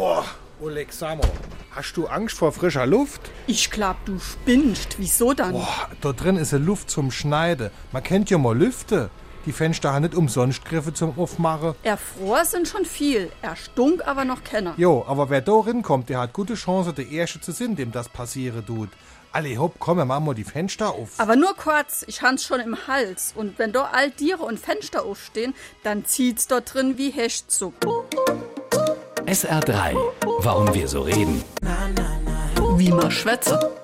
Oh, Oleg Samo, hast du Angst vor frischer Luft? Ich glaub, du spinnst. Wieso dann? Boah, da drin ist eine Luft zum Schneiden. Man kennt ja mal Lüfte. Die Fenster haben nicht umsonst Griffe zum Aufmachen. Erfroren sind schon viel, erstunk aber noch keiner. Jo, aber wer da kommt, der hat gute Chance, der Erste zu sein, dem das passieren tut. Alle hopp, komm, wir machen mal die Fenster auf. Aber nur kurz, ich hans schon im Hals. Und wenn da all Tiere und Fenster aufstehen, dann zieht's dort drin wie Hechtsuppe. SR3. Warum wir so reden. Wie man schwätze.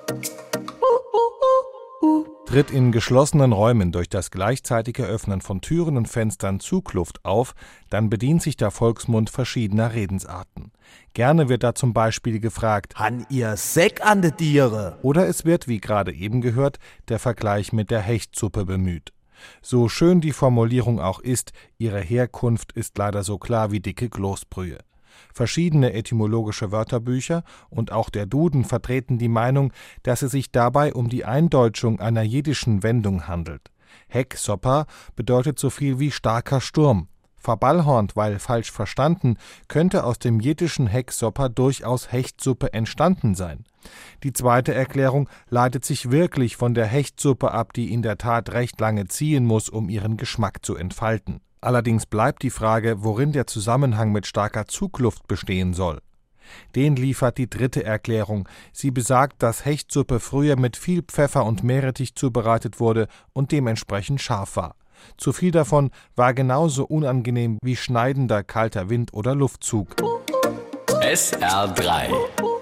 Tritt in geschlossenen Räumen durch das gleichzeitige Öffnen von Türen und Fenstern Zugluft auf, dann bedient sich der Volksmund verschiedener Redensarten. Gerne wird da zum Beispiel gefragt, Han ihr Säck an de Tiere? oder es wird, wie gerade eben gehört, der Vergleich mit der Hechtsuppe bemüht. So schön die Formulierung auch ist, ihre Herkunft ist leider so klar wie dicke Kloßbrühe. Verschiedene etymologische Wörterbücher und auch der Duden vertreten die Meinung, dass es sich dabei um die Eindeutschung einer jiddischen Wendung handelt. Heck bedeutet so viel wie starker Sturm. Verballhornt, weil falsch verstanden, könnte aus dem jiddischen Heck Soppa durchaus Hechtsuppe entstanden sein. Die zweite Erklärung leitet sich wirklich von der Hechtsuppe ab, die in der Tat recht lange ziehen muss, um ihren Geschmack zu entfalten. Allerdings bleibt die Frage, worin der Zusammenhang mit starker Zugluft bestehen soll. Den liefert die dritte Erklärung. Sie besagt, dass Hechtsuppe früher mit viel Pfeffer und Meerrettich zubereitet wurde und dementsprechend scharf war. Zu viel davon war genauso unangenehm wie schneidender kalter Wind oder Luftzug. SR3.